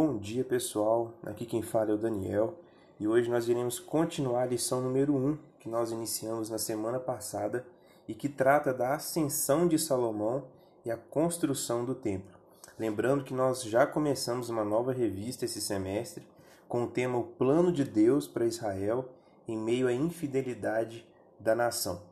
Bom dia pessoal, aqui quem fala é o Daniel e hoje nós iremos continuar a lição número 1 que nós iniciamos na semana passada e que trata da ascensão de Salomão e a construção do templo. Lembrando que nós já começamos uma nova revista esse semestre com o tema O Plano de Deus para Israel em meio à infidelidade da nação.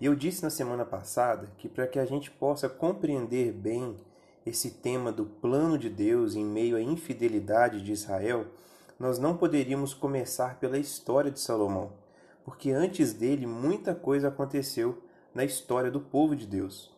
E eu disse na semana passada que para que a gente possa compreender bem esse tema do plano de Deus em meio à infidelidade de Israel, nós não poderíamos começar pela história de Salomão, porque antes dele muita coisa aconteceu na história do povo de Deus.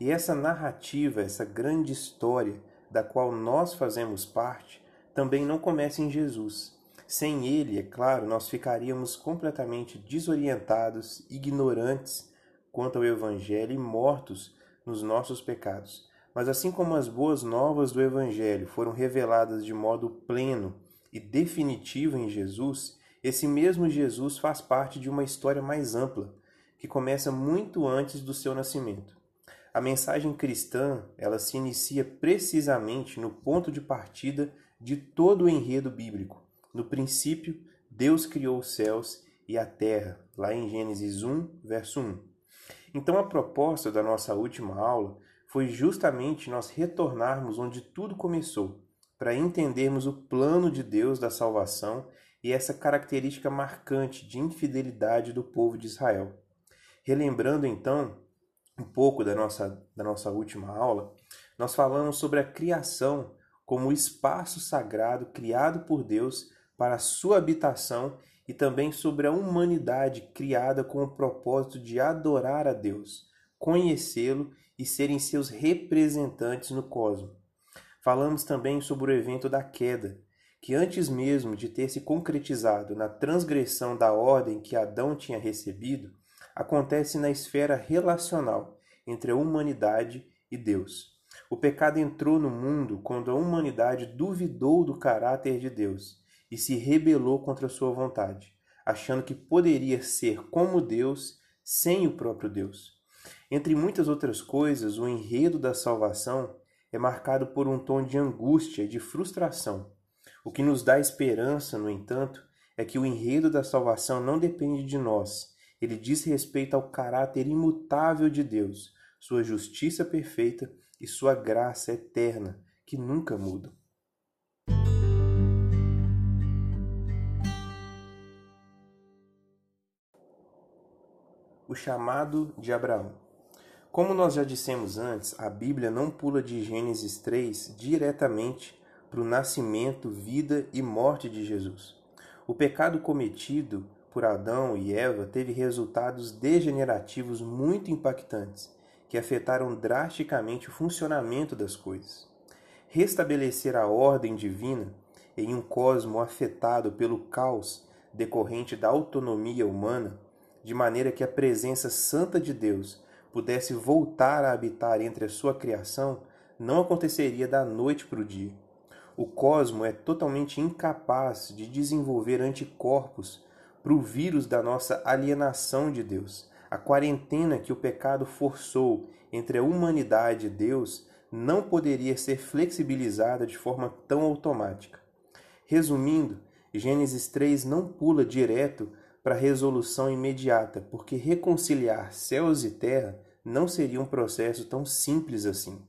E essa narrativa, essa grande história da qual nós fazemos parte, também não começa em Jesus. Sem ele, é claro, nós ficaríamos completamente desorientados, ignorantes quanto ao Evangelho e mortos nos nossos pecados. Mas assim como as boas novas do Evangelho foram reveladas de modo pleno e definitivo em Jesus, esse mesmo Jesus faz parte de uma história mais ampla, que começa muito antes do seu nascimento. A mensagem cristã, ela se inicia precisamente no ponto de partida de todo o enredo bíblico. No princípio, Deus criou os céus e a terra, lá em Gênesis 1, verso 1. Então a proposta da nossa última aula foi justamente nós retornarmos onde tudo começou, para entendermos o plano de Deus da salvação e essa característica marcante de infidelidade do povo de Israel. Relembrando então um pouco da nossa, da nossa última aula, nós falamos sobre a criação como o espaço sagrado criado por Deus para a sua habitação e também sobre a humanidade criada com o propósito de adorar a Deus, conhecê-lo e serem seus representantes no cosmos. Falamos também sobre o evento da queda, que antes mesmo de ter se concretizado na transgressão da ordem que Adão tinha recebido, acontece na esfera relacional entre a humanidade e Deus. O pecado entrou no mundo quando a humanidade duvidou do caráter de Deus e se rebelou contra sua vontade, achando que poderia ser como Deus sem o próprio Deus. Entre muitas outras coisas, o enredo da salvação é marcado por um tom de angústia e de frustração. O que nos dá esperança, no entanto, é que o enredo da salvação não depende de nós. Ele diz respeito ao caráter imutável de Deus, sua justiça perfeita e sua graça eterna, que nunca mudam. O chamado de Abraão. Como nós já dissemos antes, a Bíblia não pula de Gênesis 3 diretamente para o nascimento, vida e morte de Jesus. O pecado cometido por Adão e Eva teve resultados degenerativos muito impactantes, que afetaram drasticamente o funcionamento das coisas. Restabelecer a ordem divina em um cosmo afetado pelo caos decorrente da autonomia humana, de maneira que a presença santa de Deus pudesse voltar a habitar entre a sua criação, não aconteceria da noite para o dia. O cosmo é totalmente incapaz de desenvolver anticorpos para o vírus da nossa alienação de Deus. A quarentena que o pecado forçou entre a humanidade e Deus não poderia ser flexibilizada de forma tão automática. Resumindo, Gênesis 3 não pula direto para a resolução imediata, porque reconciliar céus e terra não seria um processo tão simples assim.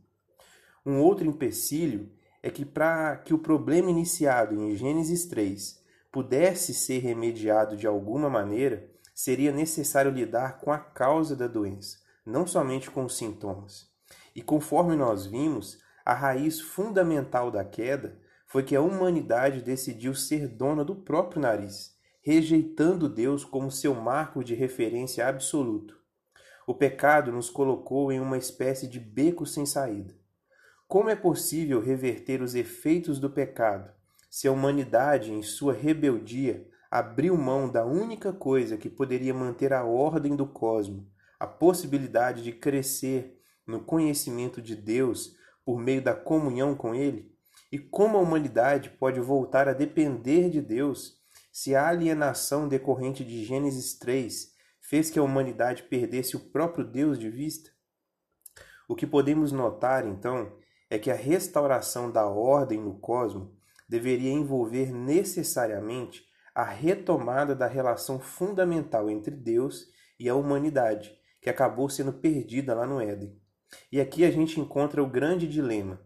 Um outro empecilho é que para que o problema iniciado em Gênesis 3 pudesse ser remediado de alguma maneira, seria necessário lidar com a causa da doença, não somente com os sintomas. E conforme nós vimos, a raiz fundamental da queda foi que a humanidade decidiu ser dona do próprio nariz, rejeitando Deus como seu marco de referência absoluto. O pecado nos colocou em uma espécie de beco sem saída. Como é possível reverter os efeitos do pecado se a humanidade, em sua rebeldia, abriu mão da única coisa que poderia manter a ordem do cosmos, a possibilidade de crescer no conhecimento de Deus por meio da comunhão com Ele? E como a humanidade pode voltar a depender de Deus se a alienação decorrente de Gênesis 3 fez que a humanidade perdesse o próprio Deus de vista? O que podemos notar, então, é que a restauração da ordem no cosmos deveria envolver necessariamente a retomada da relação fundamental entre Deus e a humanidade, que acabou sendo perdida lá no Éden. E aqui a gente encontra o grande dilema.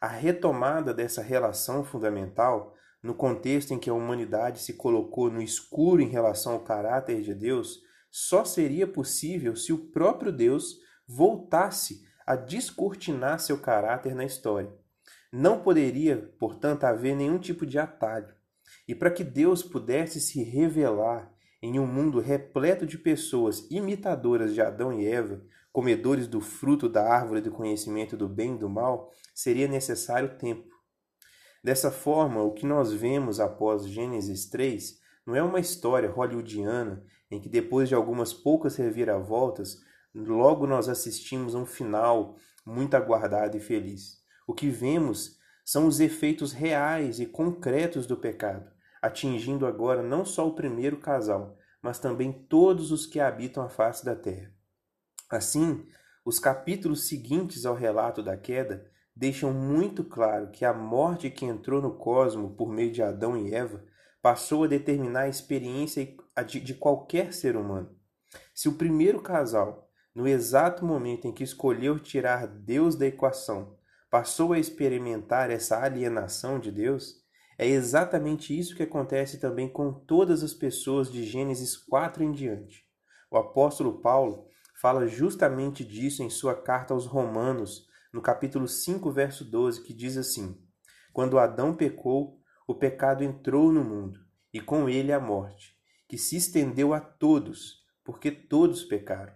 A retomada dessa relação fundamental, no contexto em que a humanidade se colocou no escuro em relação ao caráter de Deus, só seria possível se o próprio Deus voltasse a descortinar seu caráter na história. Não poderia, portanto, haver nenhum tipo de atalho. E para que Deus pudesse se revelar em um mundo repleto de pessoas imitadoras de Adão e Eva, comedores do fruto da árvore do conhecimento do bem e do mal, seria necessário tempo. Dessa forma, o que nós vemos após Gênesis 3 não é uma história hollywoodiana em que depois de algumas poucas reviravoltas, logo nós assistimos a um final muito aguardado e feliz. O que vemos são os efeitos reais e concretos do pecado, atingindo agora não só o primeiro casal, mas também todos os que habitam a face da terra. Assim, os capítulos seguintes ao relato da queda deixam muito claro que a morte que entrou no cosmo por meio de Adão e Eva passou a determinar a experiência de qualquer ser humano. Se o primeiro casal, no exato momento em que escolheu tirar Deus da equação, passou a experimentar essa alienação de Deus, é exatamente isso que acontece também com todas as pessoas de Gênesis 4 em diante. O apóstolo Paulo fala justamente disso em sua carta aos Romanos, no capítulo 5, verso 12, que diz assim: Quando Adão pecou, o pecado entrou no mundo, e com ele a morte, que se estendeu a todos, porque todos pecaram.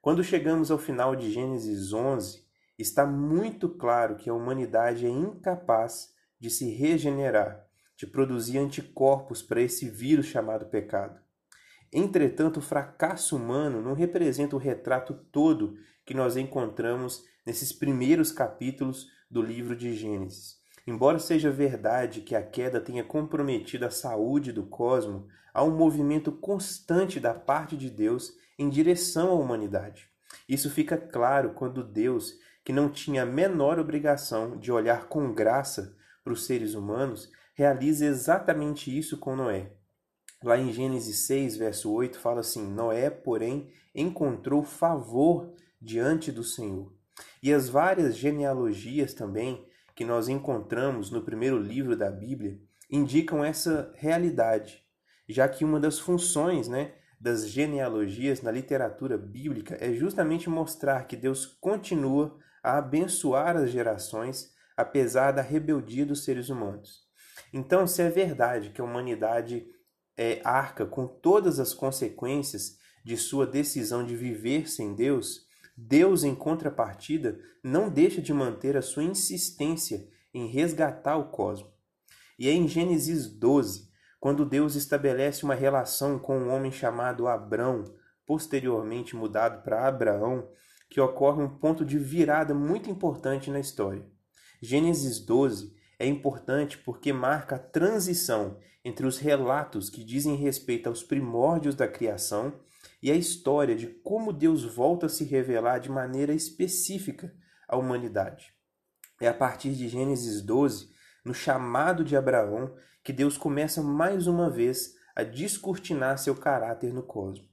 Quando chegamos ao final de Gênesis 11, está muito claro que a humanidade é incapaz de se regenerar, de produzir anticorpos para esse vírus chamado pecado. Entretanto, o fracasso humano não representa o retrato todo que nós encontramos nesses primeiros capítulos do livro de Gênesis. Embora seja verdade que a queda tenha comprometido a saúde do cosmo, há um movimento constante da parte de Deus em direção à humanidade. Isso fica claro quando Deus que não tinha a menor obrigação de olhar com graça para os seres humanos, realiza exatamente isso com Noé. Lá em Gênesis 6, verso 8, fala assim: Noé, porém, encontrou favor diante do Senhor. E as várias genealogias também que nós encontramos no primeiro livro da Bíblia indicam essa realidade, já que uma das funções né, das genealogias na literatura bíblica é justamente mostrar que Deus continua a abençoar as gerações, apesar da rebeldia dos seres humanos. Então, se é verdade que a humanidade é, arca com todas as consequências de sua decisão de viver sem Deus, Deus, em contrapartida, não deixa de manter a sua insistência em resgatar o cosmos. E é em Gênesis 12, quando Deus estabelece uma relação com um homem chamado Abrão, posteriormente mudado para Abraão, que ocorre um ponto de virada muito importante na história. Gênesis 12 é importante porque marca a transição entre os relatos que dizem respeito aos primórdios da criação e a história de como Deus volta a se revelar de maneira específica à humanidade. É a partir de Gênesis 12, no chamado de Abraão, que Deus começa mais uma vez a descortinar seu caráter no cosmos.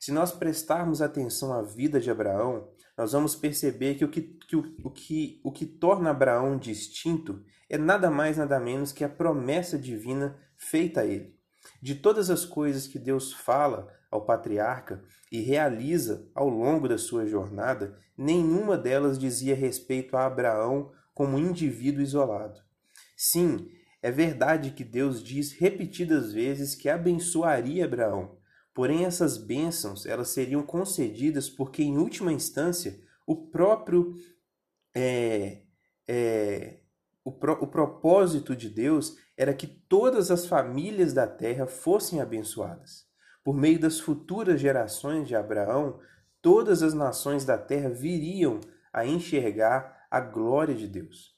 Se nós prestarmos atenção à vida de Abraão, nós vamos perceber que o que, que, o, o, que, o que torna Abraão distinto é nada mais nada menos que a promessa divina feita a ele. De todas as coisas que Deus fala ao patriarca e realiza ao longo da sua jornada, nenhuma delas dizia respeito a Abraão como indivíduo isolado. Sim, é verdade que Deus diz repetidas vezes que abençoaria Abraão, Porém, essas bênçãos elas seriam concedidas porque, em última instância, o próprio é, é, o, pro, o propósito de Deus era que todas as famílias da terra fossem abençoadas. Por meio das futuras gerações de Abraão, todas as nações da terra viriam a enxergar a glória de Deus.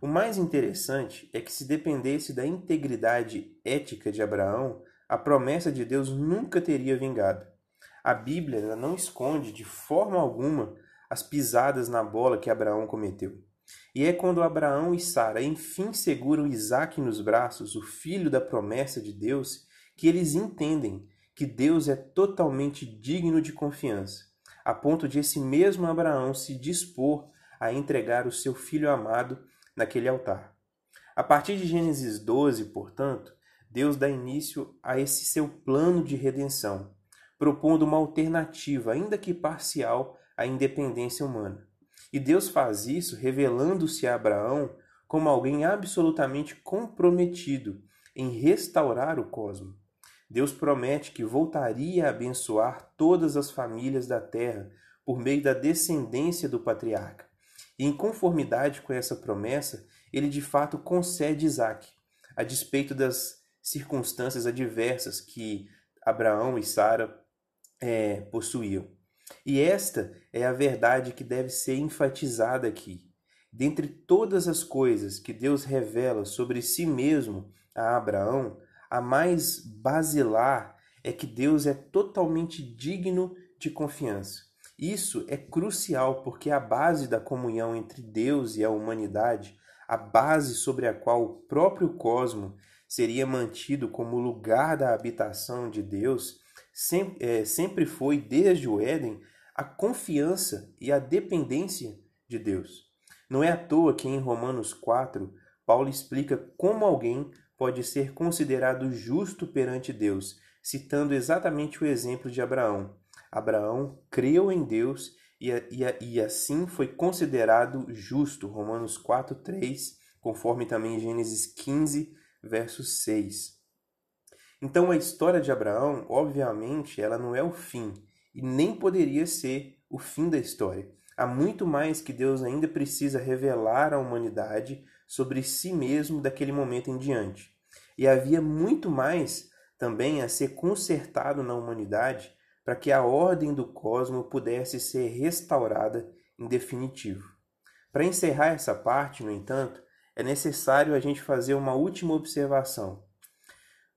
O mais interessante é que, se dependesse da integridade ética de Abraão, a promessa de Deus nunca teria vingado. A Bíblia não esconde de forma alguma as pisadas na bola que Abraão cometeu. E é quando Abraão e Sara enfim seguram Isaac nos braços, o filho da promessa de Deus, que eles entendem que Deus é totalmente digno de confiança, a ponto de esse mesmo Abraão se dispor a entregar o seu filho amado naquele altar. A partir de Gênesis 12, portanto, Deus dá início a esse seu plano de redenção, propondo uma alternativa, ainda que parcial, à independência humana. E Deus faz isso revelando-se a Abraão como alguém absolutamente comprometido em restaurar o cosmos. Deus promete que voltaria a abençoar todas as famílias da terra por meio da descendência do patriarca. E em conformidade com essa promessa, ele de fato concede Isaac, a despeito das circunstâncias adversas que Abraão e Sara é, possuíam. E esta é a verdade que deve ser enfatizada aqui. Dentre todas as coisas que Deus revela sobre si mesmo a Abraão, a mais basilar é que Deus é totalmente digno de confiança. Isso é crucial porque a base da comunhão entre Deus e a humanidade, a base sobre a qual o próprio cosmo seria mantido como lugar da habitação de Deus, sempre, é, sempre foi, desde o Éden, a confiança e a dependência de Deus. Não é à toa que em Romanos 4, Paulo explica como alguém pode ser considerado justo perante Deus, citando exatamente o exemplo de Abraão. Abraão creu em Deus e, e, e assim foi considerado justo. Romanos 4, 3, conforme também Gênesis 15, verso 6. Então a história de Abraão, obviamente, ela não é o fim e nem poderia ser o fim da história. Há muito mais que Deus ainda precisa revelar à humanidade sobre si mesmo daquele momento em diante. E havia muito mais também a ser consertado na humanidade para que a ordem do cosmos pudesse ser restaurada em definitivo. Para encerrar essa parte, no entanto, é necessário a gente fazer uma última observação.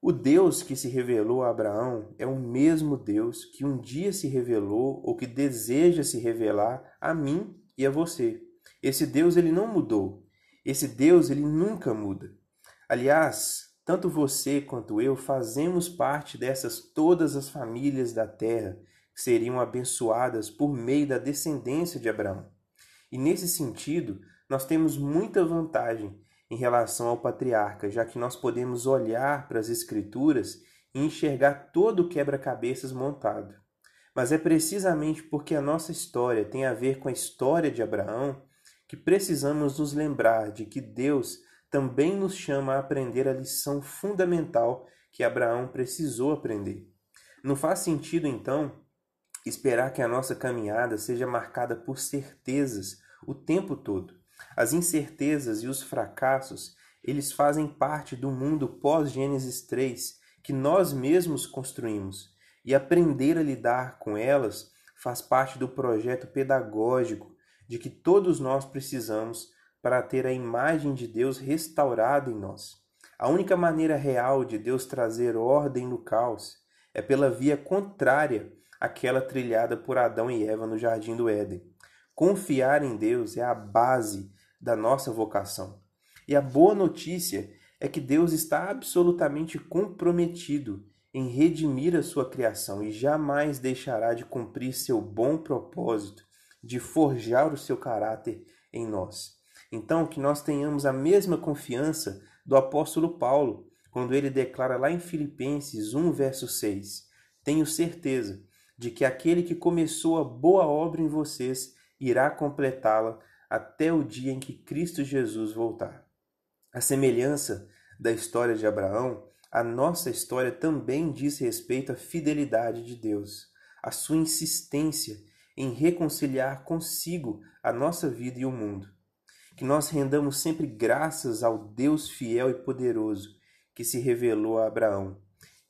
O Deus que se revelou a Abraão é o mesmo Deus que um dia se revelou ou que deseja se revelar a mim e a você. Esse Deus ele não mudou. Esse Deus ele nunca muda. Aliás, tanto você quanto eu fazemos parte dessas todas as famílias da terra que seriam abençoadas por meio da descendência de Abraão. E nesse sentido, nós temos muita vantagem em relação ao patriarca, já que nós podemos olhar para as Escrituras e enxergar todo o quebra-cabeças montado. Mas é precisamente porque a nossa história tem a ver com a história de Abraão que precisamos nos lembrar de que Deus também nos chama a aprender a lição fundamental que Abraão precisou aprender. Não faz sentido, então, esperar que a nossa caminhada seja marcada por certezas o tempo todo. As incertezas e os fracassos, eles fazem parte do mundo pós-Gênesis 3 que nós mesmos construímos, e aprender a lidar com elas faz parte do projeto pedagógico de que todos nós precisamos para ter a imagem de Deus restaurada em nós. A única maneira real de Deus trazer ordem no caos é pela via contrária àquela trilhada por Adão e Eva no jardim do Éden. Confiar em Deus é a base da nossa vocação. E a boa notícia é que Deus está absolutamente comprometido em redimir a sua criação e jamais deixará de cumprir seu bom propósito de forjar o seu caráter em nós. Então, que nós tenhamos a mesma confiança do apóstolo Paulo, quando ele declara lá em Filipenses 1, verso 6: Tenho certeza de que aquele que começou a boa obra em vocês irá completá-la até o dia em que Cristo Jesus voltar. A semelhança da história de Abraão, a nossa história também diz respeito à fidelidade de Deus, à sua insistência em reconciliar consigo a nossa vida e o mundo. Que nós rendamos sempre graças ao Deus fiel e poderoso que se revelou a Abraão.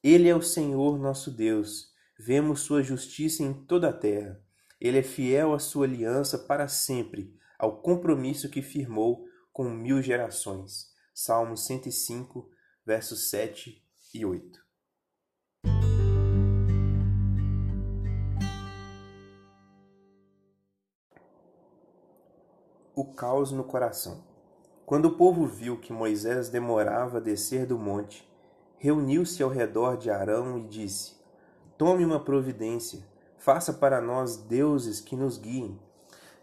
Ele é o Senhor nosso Deus, vemos sua justiça em toda a terra. Ele é fiel à sua aliança para sempre ao compromisso que firmou com mil gerações. Salmo 105, versos 7 e 8. O caos no coração. Quando o povo viu que Moisés demorava a descer do monte, reuniu-se ao redor de Arão e disse: Tome uma providência, faça para nós deuses que nos guiem.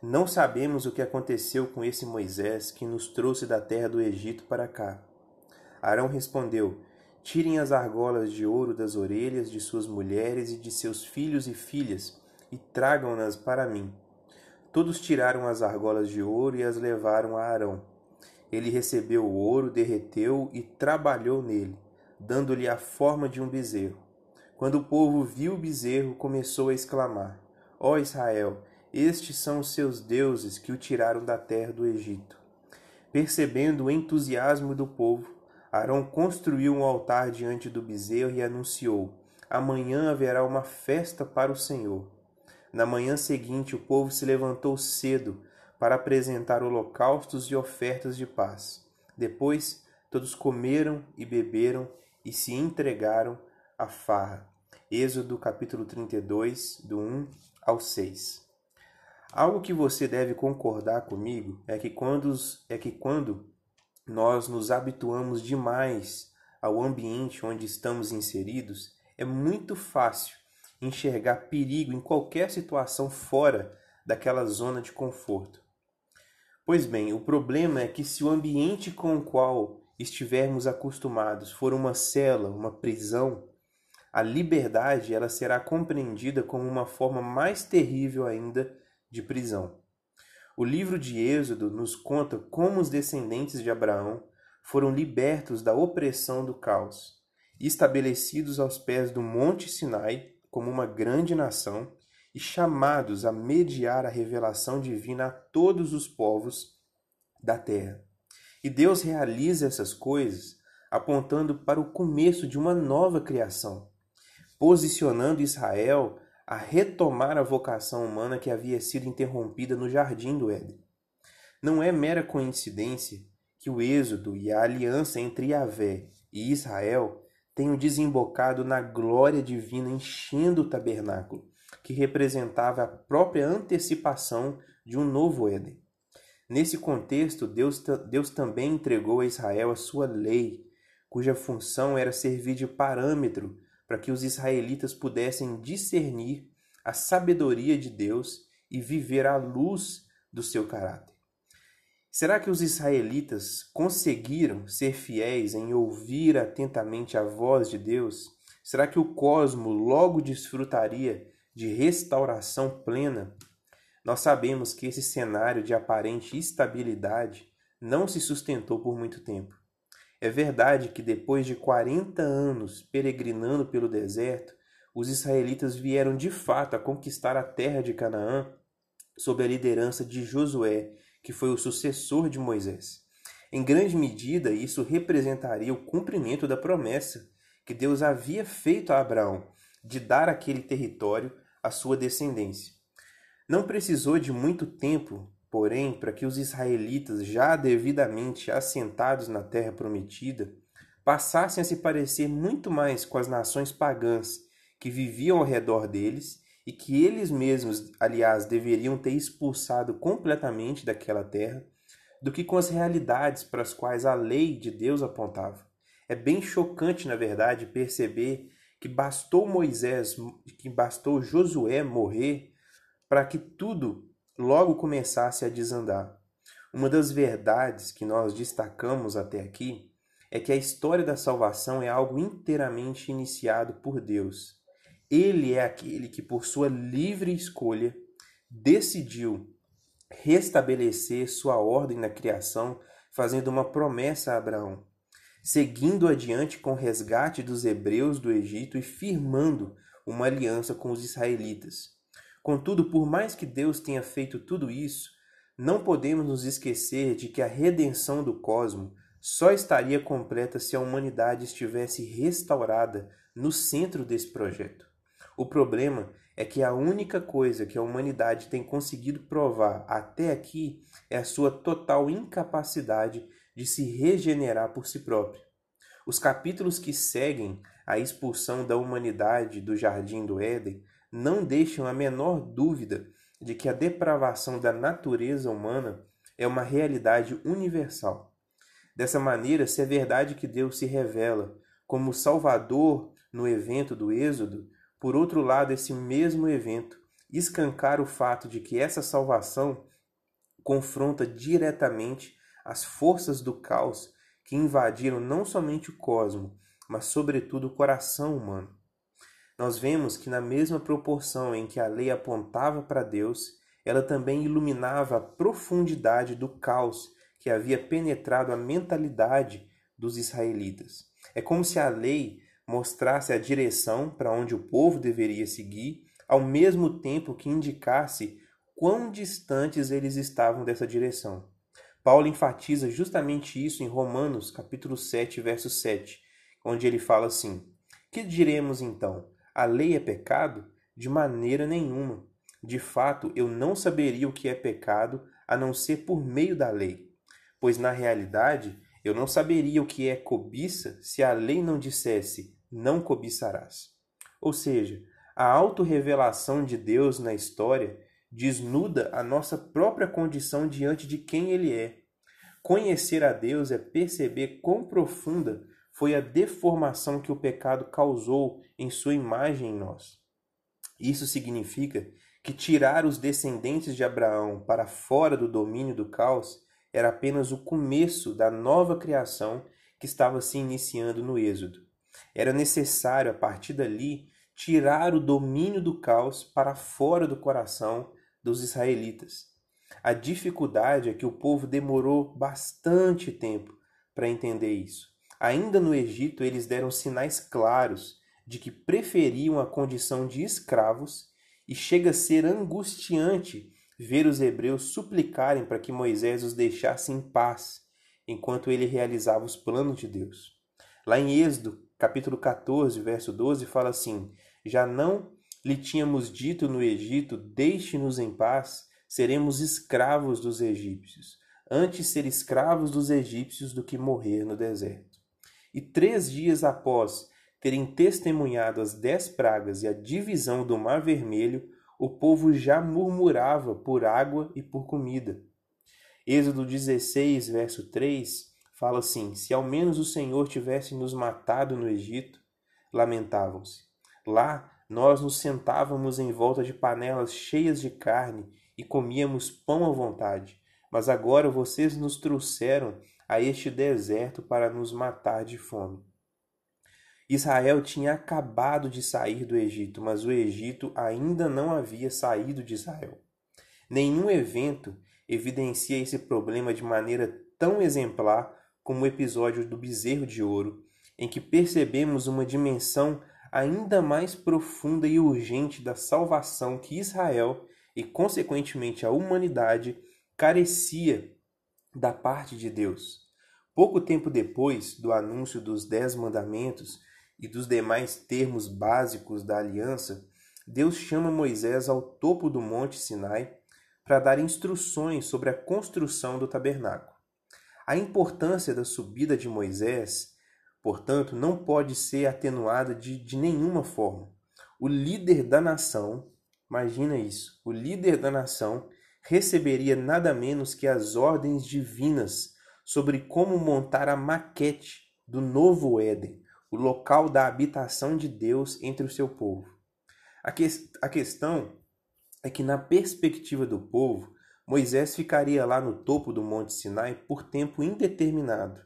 Não sabemos o que aconteceu com esse Moisés que nos trouxe da terra do Egito para cá. Arão respondeu: Tirem as argolas de ouro das orelhas de suas mulheres e de seus filhos e filhas e tragam-nas para mim. Todos tiraram as argolas de ouro e as levaram a Arão. Ele recebeu o ouro, derreteu e trabalhou nele, dando-lhe a forma de um bezerro. Quando o povo viu o bezerro, começou a exclamar: Ó Israel, estes são os seus deuses que o tiraram da terra do Egito. Percebendo o entusiasmo do povo, Arão construiu um altar diante do bezerro e anunciou: Amanhã haverá uma festa para o Senhor. Na manhã seguinte, o povo se levantou cedo para apresentar holocaustos e ofertas de paz. Depois, todos comeram e beberam e se entregaram à farra. Êxodo capítulo 32, do 1 ao 6. Algo que você deve concordar comigo é que quando, é que quando nós nos habituamos demais ao ambiente onde estamos inseridos, é muito fácil enxergar perigo em qualquer situação fora daquela zona de conforto. Pois bem, o problema é que se o ambiente com o qual estivermos acostumados for uma cela, uma prisão, a liberdade ela será compreendida como uma forma mais terrível ainda de prisão. O livro de Êxodo nos conta como os descendentes de Abraão foram libertos da opressão do caos, estabelecidos aos pés do Monte Sinai como uma grande nação e chamados a mediar a revelação divina a todos os povos da terra. E Deus realiza essas coisas apontando para o começo de uma nova criação, posicionando Israel a retomar a vocação humana que havia sido interrompida no jardim do Éden. Não é mera coincidência que o êxodo e a aliança entre Yahvé e Israel tenham desembocado na glória divina enchendo o tabernáculo, que representava a própria antecipação de um novo Éden. Nesse contexto, Deus, Deus também entregou a Israel a sua lei, cuja função era servir de parâmetro para que os israelitas pudessem discernir a sabedoria de Deus e viver à luz do seu caráter. Será que os israelitas conseguiram ser fiéis em ouvir atentamente a voz de Deus? Será que o cosmo logo desfrutaria de restauração plena? Nós sabemos que esse cenário de aparente estabilidade não se sustentou por muito tempo. É verdade que depois de 40 anos peregrinando pelo deserto, os israelitas vieram de fato a conquistar a terra de Canaã sob a liderança de Josué que foi o sucessor de Moisés. Em grande medida, isso representaria o cumprimento da promessa que Deus havia feito a Abraão de dar aquele território à sua descendência. Não precisou de muito tempo, porém, para que os israelitas, já devidamente assentados na terra prometida, passassem a se parecer muito mais com as nações pagãs que viviam ao redor deles e que eles mesmos, aliás, deveriam ter expulsado completamente daquela terra, do que com as realidades para as quais a lei de Deus apontava. É bem chocante, na verdade, perceber que bastou Moisés, que bastou Josué morrer para que tudo logo começasse a desandar. Uma das verdades que nós destacamos até aqui é que a história da salvação é algo inteiramente iniciado por Deus ele é aquele que, por sua livre escolha, decidiu restabelecer sua ordem na criação, fazendo uma promessa a Abraão, seguindo adiante com o resgate dos hebreus do Egito e firmando uma aliança com os israelitas. Contudo, por mais que Deus tenha feito tudo isso, não podemos nos esquecer de que a redenção do cosmo só estaria completa se a humanidade estivesse restaurada no centro desse projeto. O problema é que a única coisa que a humanidade tem conseguido provar até aqui é a sua total incapacidade de se regenerar por si própria. Os capítulos que seguem a expulsão da humanidade do jardim do Éden não deixam a menor dúvida de que a depravação da natureza humana é uma realidade universal. Dessa maneira, se é verdade que Deus se revela como Salvador no evento do Êxodo, por outro lado, esse mesmo evento escancar o fato de que essa salvação confronta diretamente as forças do caos que invadiram não somente o cosmo, mas sobretudo o coração humano. Nós vemos que, na mesma proporção em que a lei apontava para Deus, ela também iluminava a profundidade do caos que havia penetrado a mentalidade dos israelitas. É como se a lei mostrasse a direção para onde o povo deveria seguir, ao mesmo tempo que indicasse quão distantes eles estavam dessa direção. Paulo enfatiza justamente isso em Romanos, capítulo 7, verso 7, onde ele fala assim: Que diremos então? A lei é pecado? De maneira nenhuma. De fato, eu não saberia o que é pecado a não ser por meio da lei. Pois na realidade, eu não saberia o que é cobiça se a lei não dissesse: não cobiçarás. Ou seja, a autorrevelação de Deus na história desnuda a nossa própria condição diante de quem Ele é. Conhecer a Deus é perceber quão profunda foi a deformação que o pecado causou em sua imagem em nós. Isso significa que tirar os descendentes de Abraão para fora do domínio do caos era apenas o começo da nova criação que estava se iniciando no Êxodo. Era necessário, a partir dali, tirar o domínio do caos para fora do coração dos israelitas. A dificuldade é que o povo demorou bastante tempo para entender isso. Ainda no Egito, eles deram sinais claros de que preferiam a condição de escravos e chega a ser angustiante ver os hebreus suplicarem para que Moisés os deixasse em paz enquanto ele realizava os planos de Deus. Lá em Êxodo, capítulo 14, verso 12, fala assim: Já não lhe tínhamos dito no Egito: Deixe-nos em paz, seremos escravos dos egípcios. Antes ser escravos dos egípcios do que morrer no deserto. E três dias após terem testemunhado as dez pragas e a divisão do Mar Vermelho, o povo já murmurava por água e por comida. Êxodo 16, verso 3, fala assim: Se ao menos o Senhor tivesse nos matado no Egito, lamentavam-se. Lá nós nos sentávamos em volta de panelas cheias de carne e comíamos pão à vontade. Mas agora vocês nos trouxeram a este deserto para nos matar de fome. Israel tinha acabado de sair do Egito, mas o Egito ainda não havia saído de Israel. Nenhum evento evidencia esse problema de maneira tão exemplar como o episódio do bezerro de ouro, em que percebemos uma dimensão ainda mais profunda e urgente da salvação que Israel e, consequentemente, a humanidade carecia da parte de Deus. Pouco tempo depois do anúncio dos Dez Mandamentos, e dos demais termos básicos da aliança, Deus chama Moisés ao topo do Monte Sinai para dar instruções sobre a construção do tabernáculo. A importância da subida de Moisés, portanto, não pode ser atenuada de, de nenhuma forma. O líder da nação, imagina isso, o líder da nação receberia nada menos que as ordens divinas sobre como montar a maquete do novo Éden, o local da habitação de Deus entre o seu povo. A, que, a questão é que, na perspectiva do povo, Moisés ficaria lá no topo do Monte Sinai por tempo indeterminado.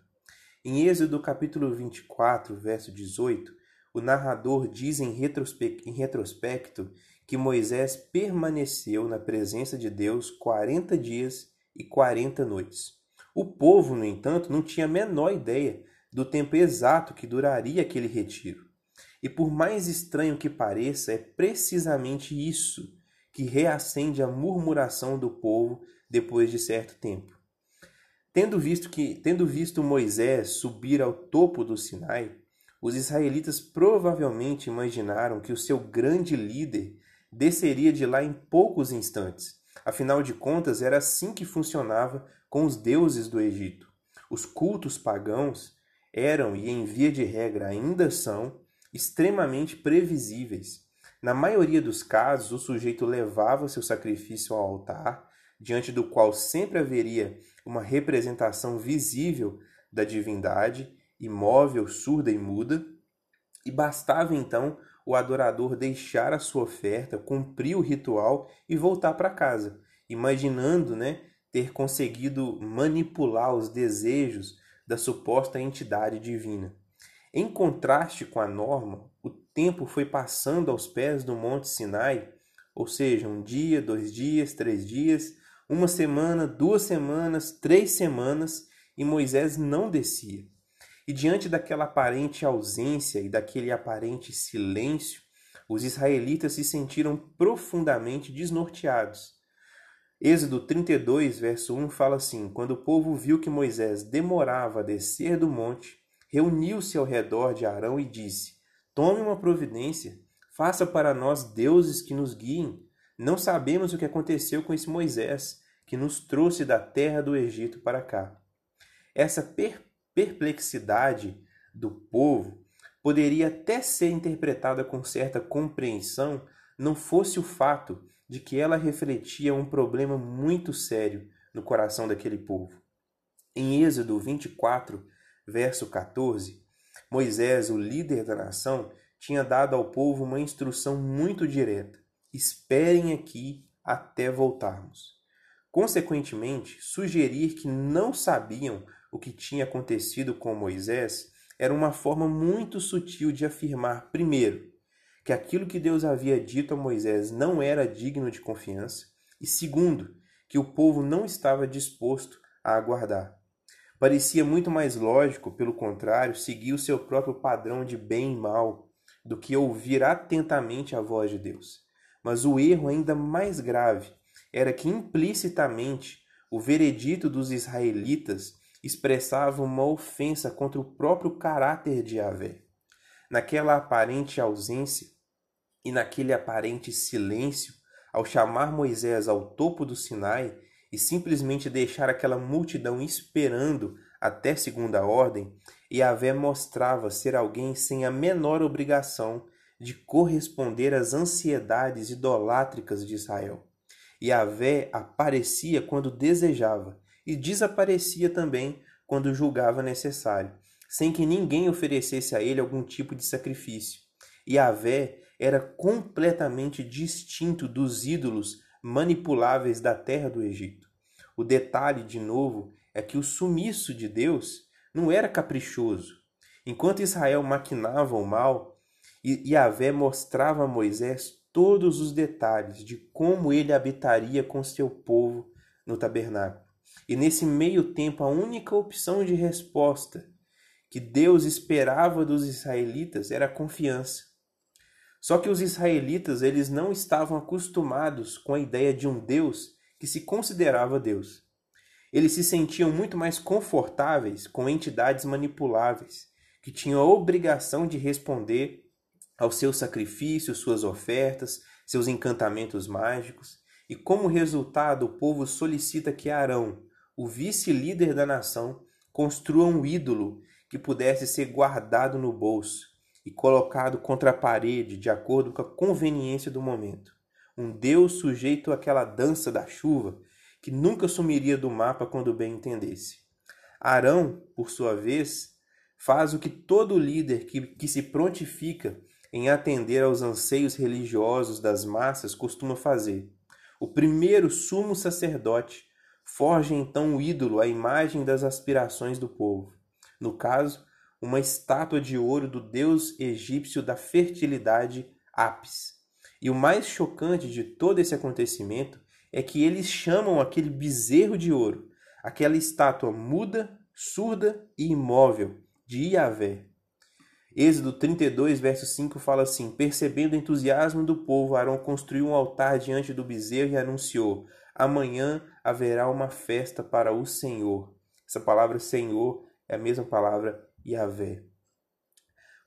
Em Êxodo capítulo 24, verso 18, o narrador diz em, em retrospecto que Moisés permaneceu na presença de Deus 40 dias e 40 noites. O povo, no entanto, não tinha a menor ideia do tempo exato que duraria aquele retiro. E por mais estranho que pareça, é precisamente isso que reacende a murmuração do povo depois de certo tempo. Tendo visto que, tendo visto Moisés subir ao topo do Sinai, os israelitas provavelmente imaginaram que o seu grande líder desceria de lá em poucos instantes. Afinal de contas, era assim que funcionava com os deuses do Egito. Os cultos pagãos eram e em via de regra ainda são extremamente previsíveis. Na maioria dos casos, o sujeito levava seu sacrifício ao altar, diante do qual sempre haveria uma representação visível da divindade, imóvel, surda e muda, e bastava então o adorador deixar a sua oferta, cumprir o ritual e voltar para casa, imaginando né, ter conseguido manipular os desejos da suposta entidade divina. Em contraste com a norma, o tempo foi passando aos pés do Monte Sinai, ou seja, um dia, dois dias, três dias, uma semana, duas semanas, três semanas, e Moisés não descia. E diante daquela aparente ausência e daquele aparente silêncio, os israelitas se sentiram profundamente desnorteados. Êxodo 32, verso 1 fala assim: Quando o povo viu que Moisés demorava a descer do monte, reuniu-se ao redor de Arão e disse: Tome uma providência, faça para nós deuses que nos guiem. Não sabemos o que aconteceu com esse Moisés, que nos trouxe da terra do Egito para cá. Essa per perplexidade do povo poderia até ser interpretada com certa compreensão, não fosse o fato de que ela refletia um problema muito sério no coração daquele povo. Em Êxodo 24, verso 14, Moisés, o líder da nação, tinha dado ao povo uma instrução muito direta: esperem aqui até voltarmos. Consequentemente, sugerir que não sabiam o que tinha acontecido com Moisés era uma forma muito sutil de afirmar, primeiro, que aquilo que Deus havia dito a Moisés não era digno de confiança, e segundo, que o povo não estava disposto a aguardar. Parecia muito mais lógico, pelo contrário, seguir o seu próprio padrão de bem e mal do que ouvir atentamente a voz de Deus. Mas o erro ainda mais grave era que implicitamente o veredito dos israelitas expressava uma ofensa contra o próprio caráter de Yahvé. Naquela aparente ausência e naquele aparente silêncio, ao chamar Moisés ao topo do Sinai, e simplesmente deixar aquela multidão esperando até segunda ordem, Yahvé mostrava ser alguém sem a menor obrigação de corresponder às ansiedades idolátricas de Israel. Yahvé aparecia quando desejava e desaparecia também quando julgava necessário, sem que ninguém oferecesse a ele algum tipo de sacrifício. Yahvé era completamente distinto dos ídolos manipuláveis da terra do Egito. O detalhe, de novo, é que o sumiço de Deus não era caprichoso. Enquanto Israel maquinava o mal, Yahvé mostrava a Moisés todos os detalhes de como ele habitaria com seu povo no tabernáculo. E nesse meio tempo, a única opção de resposta que Deus esperava dos israelitas era confiança. Só que os israelitas, eles não estavam acostumados com a ideia de um Deus que se considerava Deus. Eles se sentiam muito mais confortáveis com entidades manipuláveis, que tinham a obrigação de responder aos seus sacrifícios, suas ofertas, seus encantamentos mágicos, e como resultado, o povo solicita que Arão, o vice-líder da nação, construa um ídolo que pudesse ser guardado no bolso e colocado contra a parede de acordo com a conveniência do momento. Um Deus sujeito àquela dança da chuva que nunca sumiria do mapa quando bem entendesse. Arão, por sua vez, faz o que todo líder que, que se prontifica em atender aos anseios religiosos das massas costuma fazer. O primeiro sumo sacerdote forja então o ídolo à imagem das aspirações do povo. No caso, uma estátua de ouro do deus egípcio da fertilidade Apis. E o mais chocante de todo esse acontecimento é que eles chamam aquele bezerro de ouro, aquela estátua muda, surda e imóvel de Iavé. Êxodo 32, verso 5 fala assim: Percebendo o entusiasmo do povo, Arão construiu um altar diante do bezerro e anunciou: Amanhã haverá uma festa para o Senhor. Essa palavra Senhor é a mesma palavra Yahvé.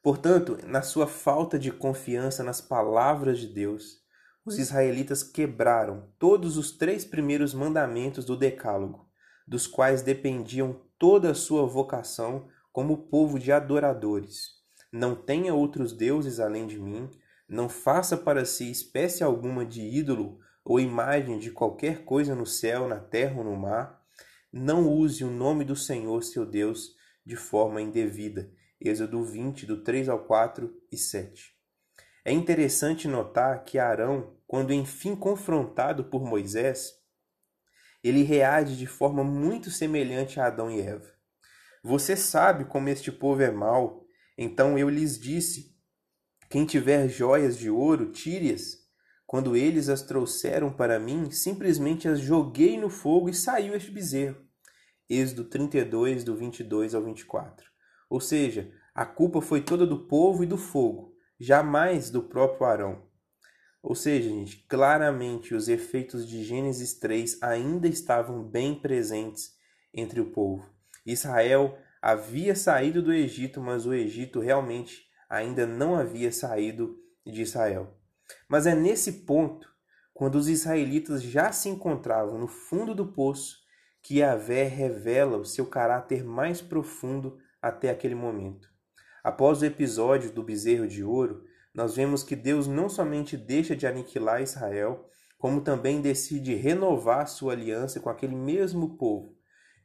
Portanto, na sua falta de confiança nas palavras de Deus, os israelitas quebraram todos os três primeiros mandamentos do Decálogo, dos quais dependiam toda a sua vocação como povo de adoradores. Não tenha outros deuses além de mim, não faça para si espécie alguma de ídolo ou imagem de qualquer coisa no céu, na terra ou no mar. Não use o nome do Senhor, seu Deus, de forma indevida. Êxodo 20, do 3 ao 4 e 7. É interessante notar que Arão, quando enfim confrontado por Moisés, ele reage de forma muito semelhante a Adão e Eva. Você sabe como este povo é mau, então eu lhes disse: quem tiver joias de ouro, tire-as. Quando eles as trouxeram para mim, simplesmente as joguei no fogo e saiu este bezerro. Êxodo 32, do 22 ao 24. Ou seja, a culpa foi toda do povo e do fogo, jamais do próprio Arão. Ou seja, gente, claramente os efeitos de Gênesis 3 ainda estavam bem presentes entre o povo. Israel havia saído do Egito, mas o Egito realmente ainda não havia saído de Israel. Mas é nesse ponto, quando os israelitas já se encontravam no fundo do poço, que Yahvé revela o seu caráter mais profundo até aquele momento. Após o episódio do bezerro de ouro, nós vemos que Deus não somente deixa de aniquilar Israel, como também decide renovar sua aliança com aquele mesmo povo,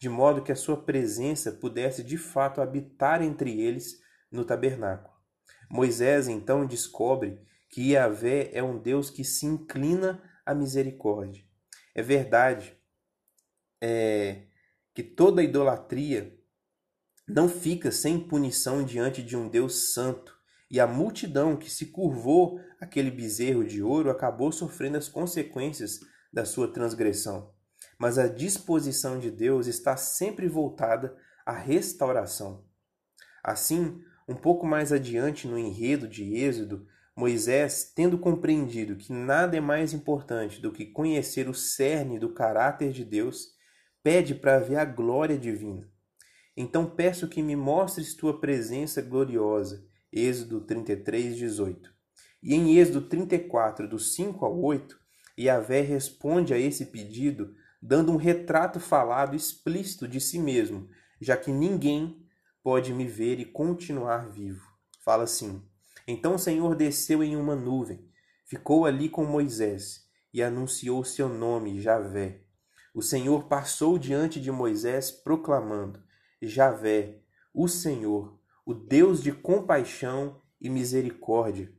de modo que a sua presença pudesse de fato habitar entre eles no tabernáculo. Moisés então descobre que Yahvé é um Deus que se inclina à misericórdia. É verdade é, que toda idolatria não fica sem punição diante de um Deus santo, e a multidão que se curvou àquele bezerro de ouro acabou sofrendo as consequências da sua transgressão. Mas a disposição de Deus está sempre voltada à restauração. Assim, um pouco mais adiante no enredo de Êxodo, Moisés, tendo compreendido que nada é mais importante do que conhecer o cerne do caráter de Deus, pede para ver a glória divina. Então peço que me mostres tua presença gloriosa. Êxodo 33, 18. E em Êxodo 34, do 5 ao 8, Yahvé responde a esse pedido dando um retrato falado explícito de si mesmo, já que ninguém pode me ver e continuar vivo. Fala assim: Então o Senhor desceu em uma nuvem, ficou ali com Moisés e anunciou seu nome, Javé. O Senhor passou diante de Moisés, proclamando: Javé, o Senhor, o Deus de compaixão e misericórdia.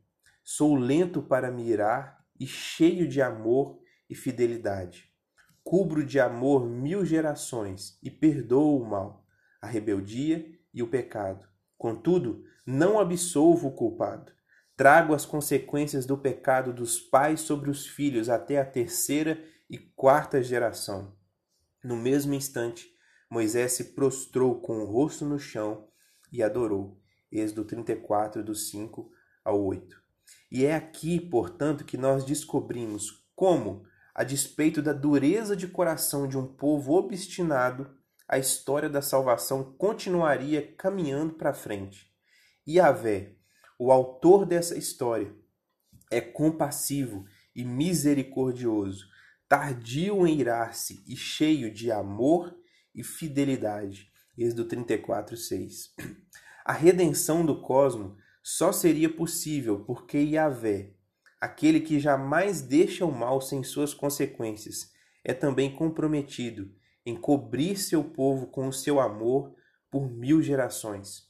Sou lento para mirar e cheio de amor e fidelidade. Cubro de amor mil gerações e perdoo o mal, a rebeldia e o pecado. Contudo, não absolvo o culpado. Trago as consequências do pecado dos pais sobre os filhos até a terceira e quarta geração. No mesmo instante, Moisés se prostrou com o rosto no chão e adorou. Êxodo 34, do 5 ao 8. E é aqui, portanto, que nós descobrimos como, a despeito da dureza de coração de um povo obstinado, a história da salvação continuaria caminhando para frente. E Yahvé, o autor dessa história, é compassivo e misericordioso, tardio em irar-se e cheio de amor e fidelidade. Êxodo 34, 6. A redenção do cosmo só seria possível porque Yahvé, aquele que jamais deixa o mal sem suas consequências, é também comprometido em cobrir seu povo com o seu amor por mil gerações.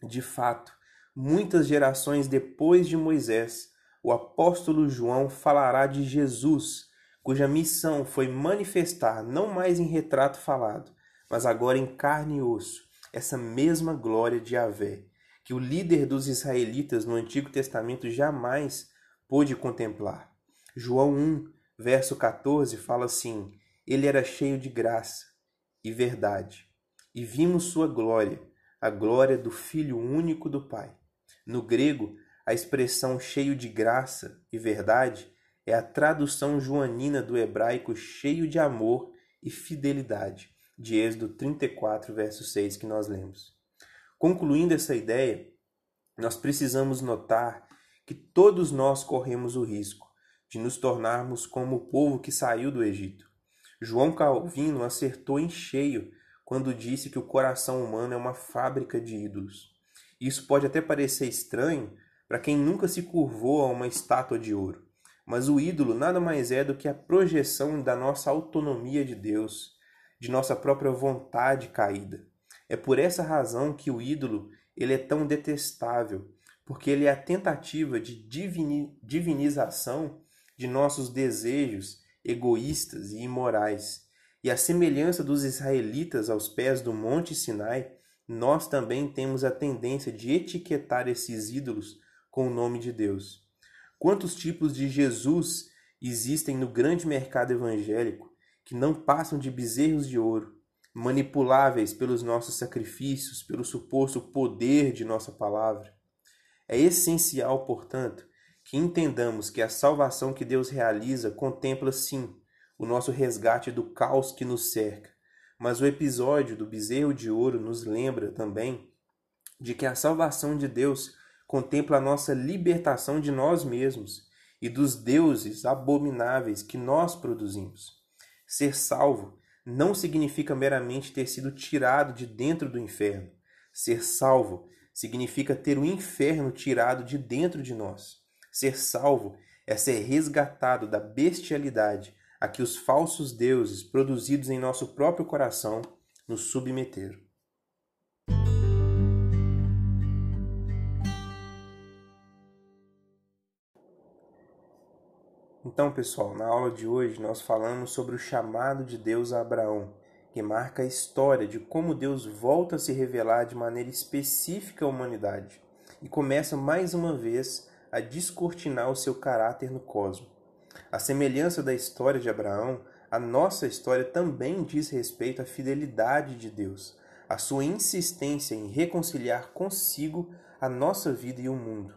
De fato, muitas gerações depois de Moisés, o apóstolo João falará de Jesus, cuja missão foi manifestar não mais em retrato falado, mas agora em carne e osso, essa mesma glória de Yahvé, que o líder dos israelitas no Antigo Testamento jamais pôde contemplar. João 1, verso 14 fala assim: ele era cheio de graça e verdade, e vimos sua glória, a glória do Filho único do Pai. No grego, a expressão cheio de graça e verdade é a tradução joanina do hebraico cheio de amor e fidelidade, de Êxodo 34, verso 6 que nós lemos. Concluindo essa ideia, nós precisamos notar que todos nós corremos o risco de nos tornarmos como o povo que saiu do Egito. João Calvino acertou em cheio quando disse que o coração humano é uma fábrica de ídolos. Isso pode até parecer estranho para quem nunca se curvou a uma estátua de ouro, Mas o ídolo nada mais é do que a projeção da nossa autonomia de Deus, de nossa própria vontade caída. É por essa razão que o ídolo ele é tão detestável, porque ele é a tentativa de divini divinização de nossos desejos egoístas e imorais. E a semelhança dos israelitas aos pés do Monte Sinai, nós também temos a tendência de etiquetar esses ídolos com o nome de Deus. Quantos tipos de Jesus existem no grande mercado evangélico que não passam de bezerros de ouro, manipuláveis pelos nossos sacrifícios, pelo suposto poder de nossa palavra? É essencial, portanto, que entendamos que a salvação que Deus realiza contempla sim o nosso resgate do caos que nos cerca. Mas o episódio do bezerro de ouro nos lembra também de que a salvação de Deus contempla a nossa libertação de nós mesmos e dos deuses abomináveis que nós produzimos. Ser salvo não significa meramente ter sido tirado de dentro do inferno. Ser salvo significa ter o inferno tirado de dentro de nós. Ser salvo é ser resgatado da bestialidade a que os falsos deuses produzidos em nosso próprio coração nos submeteram. Então, pessoal, na aula de hoje nós falamos sobre o chamado de Deus a Abraão, que marca a história de como Deus volta a se revelar de maneira específica à humanidade e começa mais uma vez a descortinar o seu caráter no cosmos. A semelhança da história de Abraão, a nossa história também diz respeito à fidelidade de Deus, à sua insistência em reconciliar consigo a nossa vida e o mundo.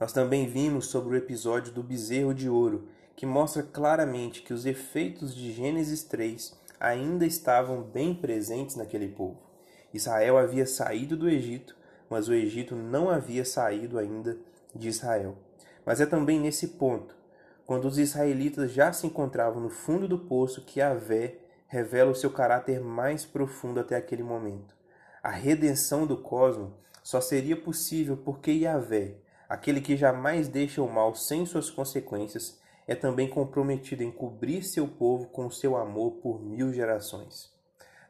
Nós também vimos sobre o episódio do bezerro de ouro, que mostra claramente que os efeitos de Gênesis 3 ainda estavam bem presentes naquele povo. Israel havia saído do Egito, mas o Egito não havia saído ainda de Israel. Mas é também nesse ponto, quando os israelitas já se encontravam no fundo do poço, que Yahvé revela o seu caráter mais profundo até aquele momento. A redenção do cosmos só seria possível porque Yahvé, aquele que jamais deixa o mal sem suas consequências, é também comprometido em cobrir seu povo com seu amor por mil gerações.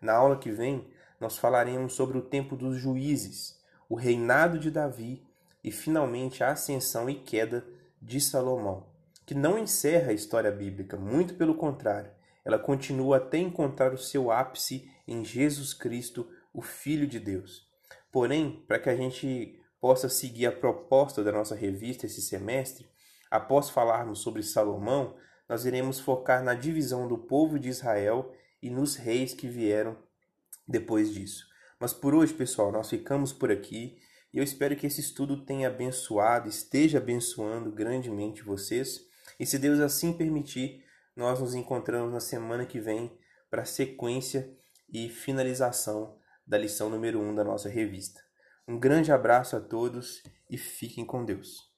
Na aula que vem, nós falaremos sobre o tempo dos juízes, o reinado de Davi e finalmente a ascensão e queda de Salomão, que não encerra a história bíblica, muito pelo contrário, ela continua até encontrar o seu ápice em Jesus Cristo, o Filho de Deus. Porém, para que a gente possa seguir a proposta da nossa revista esse semestre, após falarmos sobre Salomão, nós iremos focar na divisão do povo de Israel e nos reis que vieram depois disso. Mas por hoje, pessoal, nós ficamos por aqui. E eu espero que esse estudo tenha abençoado, esteja abençoando grandemente vocês. E se Deus assim permitir, nós nos encontramos na semana que vem para sequência e finalização da lição número 1 um da nossa revista. Um grande abraço a todos e fiquem com Deus.